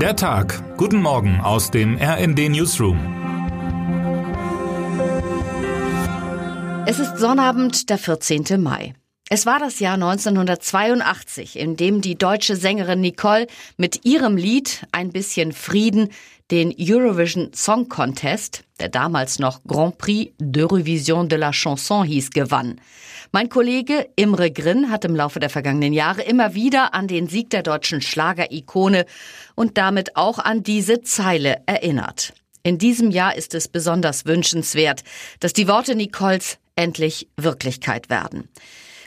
Der Tag. Guten Morgen aus dem RND Newsroom. Es ist Sonnabend, der 14. Mai. Es war das Jahr 1982, in dem die deutsche Sängerin Nicole mit ihrem Lied Ein bisschen Frieden den Eurovision Song Contest, der damals noch Grand Prix d'Eurovision de la Chanson hieß, gewann. Mein Kollege Imre Grinn hat im Laufe der vergangenen Jahre immer wieder an den Sieg der deutschen Schlagerikone und damit auch an diese Zeile erinnert. In diesem Jahr ist es besonders wünschenswert, dass die Worte Nicoles endlich Wirklichkeit werden.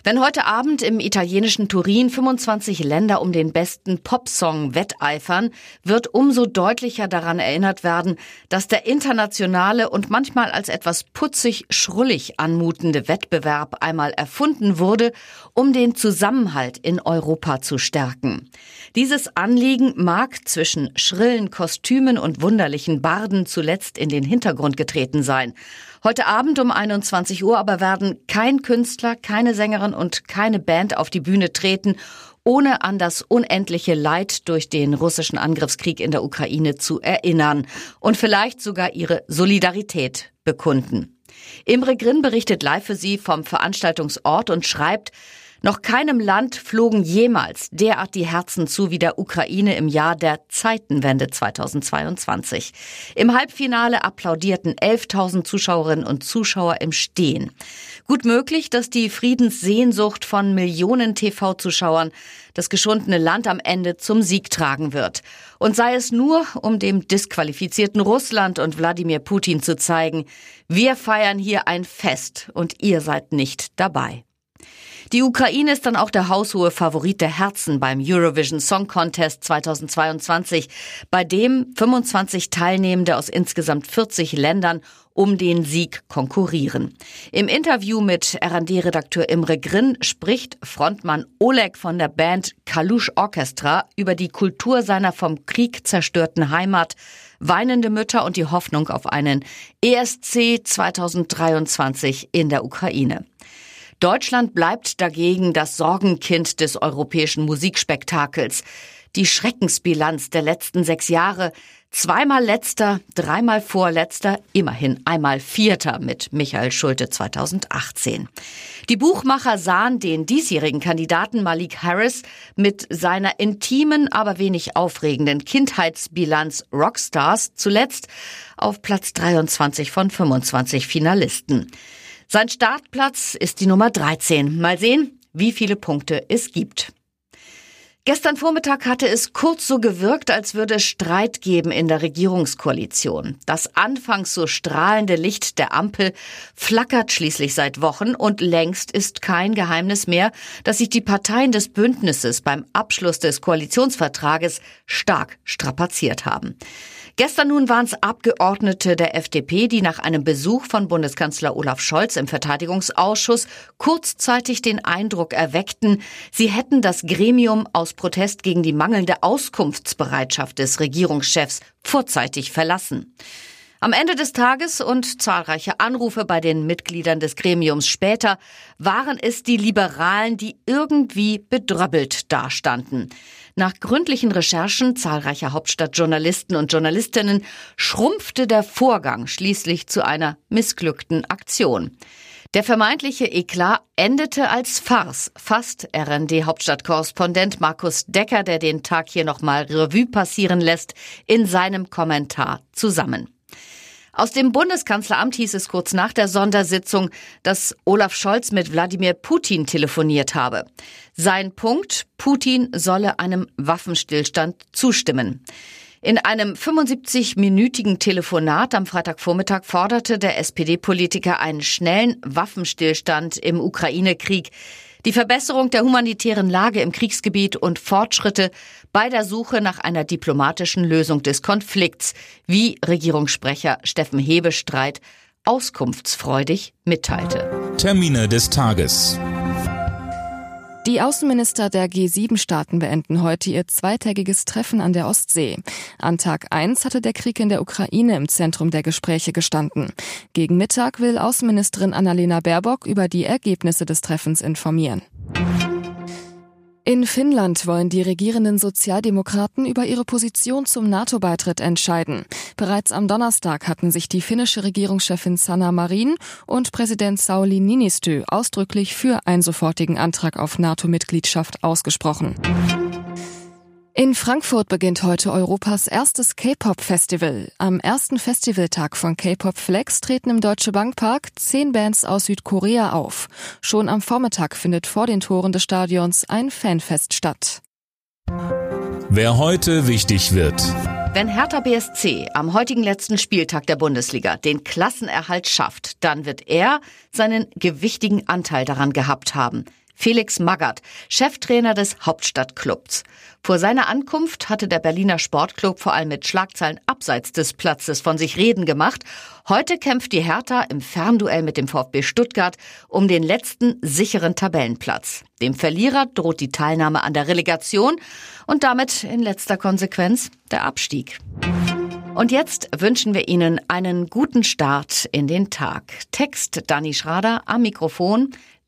Wenn heute Abend im italienischen Turin 25 Länder um den besten Popsong wetteifern, wird umso deutlicher daran erinnert werden, dass der internationale und manchmal als etwas putzig schrullig anmutende Wettbewerb einmal erfunden wurde, um den Zusammenhalt in Europa zu stärken. Dieses Anliegen mag zwischen schrillen Kostümen und wunderlichen Barden zuletzt in den Hintergrund getreten sein. Heute Abend um 21 Uhr aber werden kein Künstler, keine Sängerin und keine Band auf die Bühne treten, ohne an das unendliche Leid durch den russischen Angriffskrieg in der Ukraine zu erinnern und vielleicht sogar ihre Solidarität bekunden. Imre Grin berichtet live für Sie vom Veranstaltungsort und schreibt, noch keinem Land flogen jemals derart die Herzen zu wie der Ukraine im Jahr der Zeitenwende 2022. Im Halbfinale applaudierten 11.000 Zuschauerinnen und Zuschauer im Stehen. Gut möglich, dass die Friedenssehnsucht von Millionen TV-Zuschauern das geschundene Land am Ende zum Sieg tragen wird. Und sei es nur, um dem disqualifizierten Russland und Wladimir Putin zu zeigen, wir feiern hier ein Fest und ihr seid nicht dabei. Die Ukraine ist dann auch der haushohe Favorit der Herzen beim Eurovision Song Contest 2022, bei dem 25 Teilnehmende aus insgesamt 40 Ländern um den Sieg konkurrieren. Im Interview mit R&D-Redakteur Imre Grinn spricht Frontmann Oleg von der Band Kalush Orchestra über die Kultur seiner vom Krieg zerstörten Heimat, weinende Mütter und die Hoffnung auf einen ESC 2023 in der Ukraine. Deutschland bleibt dagegen das Sorgenkind des europäischen Musikspektakels. Die Schreckensbilanz der letzten sechs Jahre, zweimal letzter, dreimal vorletzter, immerhin einmal vierter mit Michael Schulte 2018. Die Buchmacher sahen den diesjährigen Kandidaten Malik Harris mit seiner intimen, aber wenig aufregenden Kindheitsbilanz Rockstars zuletzt auf Platz 23 von 25 Finalisten. Sein Startplatz ist die Nummer 13. Mal sehen, wie viele Punkte es gibt. Gestern Vormittag hatte es kurz so gewirkt, als würde es Streit geben in der Regierungskoalition. Das anfangs so strahlende Licht der Ampel flackert schließlich seit Wochen und längst ist kein Geheimnis mehr, dass sich die Parteien des Bündnisses beim Abschluss des Koalitionsvertrages stark strapaziert haben. Gestern nun waren es Abgeordnete der FDP, die nach einem Besuch von Bundeskanzler Olaf Scholz im Verteidigungsausschuss kurzzeitig den Eindruck erweckten, sie hätten das Gremium aus Protest gegen die mangelnde Auskunftsbereitschaft des Regierungschefs vorzeitig verlassen. Am Ende des Tages und zahlreiche Anrufe bei den Mitgliedern des Gremiums später waren es die Liberalen, die irgendwie bedröbbelt dastanden. Nach gründlichen Recherchen zahlreicher Hauptstadtjournalisten und Journalistinnen schrumpfte der Vorgang schließlich zu einer missglückten Aktion. Der vermeintliche Eklat endete als Farce, fasst RND-Hauptstadtkorrespondent Markus Decker, der den Tag hier nochmal Revue passieren lässt, in seinem Kommentar zusammen. Aus dem Bundeskanzleramt hieß es kurz nach der Sondersitzung, dass Olaf Scholz mit Wladimir Putin telefoniert habe. Sein Punkt, Putin solle einem Waffenstillstand zustimmen. In einem 75-minütigen Telefonat am Freitagvormittag forderte der SPD-Politiker einen schnellen Waffenstillstand im Ukraine-Krieg die Verbesserung der humanitären Lage im Kriegsgebiet und Fortschritte bei der Suche nach einer diplomatischen Lösung des Konflikts, wie Regierungssprecher Steffen Hebestreit auskunftsfreudig mitteilte. Termine des Tages. Die Außenminister der G7-Staaten beenden heute ihr zweitägiges Treffen an der Ostsee. An Tag 1 hatte der Krieg in der Ukraine im Zentrum der Gespräche gestanden. Gegen Mittag will Außenministerin Annalena Baerbock über die Ergebnisse des Treffens informieren. In Finnland wollen die regierenden Sozialdemokraten über ihre Position zum NATO-Beitritt entscheiden. Bereits am Donnerstag hatten sich die finnische Regierungschefin Sanna Marin und Präsident Sauli Niinistö ausdrücklich für einen sofortigen Antrag auf NATO-Mitgliedschaft ausgesprochen. In Frankfurt beginnt heute Europas erstes K-Pop-Festival. Am ersten Festivaltag von K-Pop Flex treten im Deutsche Bankpark zehn Bands aus Südkorea auf. Schon am Vormittag findet vor den Toren des Stadions ein Fanfest statt. Wer heute wichtig wird. Wenn Hertha BSC am heutigen letzten Spieltag der Bundesliga den Klassenerhalt schafft, dann wird er seinen gewichtigen Anteil daran gehabt haben. Felix Magath, Cheftrainer des Hauptstadtclubs. Vor seiner Ankunft hatte der Berliner Sportclub vor allem mit Schlagzeilen abseits des Platzes von sich reden gemacht. Heute kämpft die Hertha im Fernduell mit dem VfB Stuttgart um den letzten sicheren Tabellenplatz. Dem Verlierer droht die Teilnahme an der Relegation und damit in letzter Konsequenz der Abstieg. Und jetzt wünschen wir Ihnen einen guten Start in den Tag. Text Dani Schrader am Mikrofon.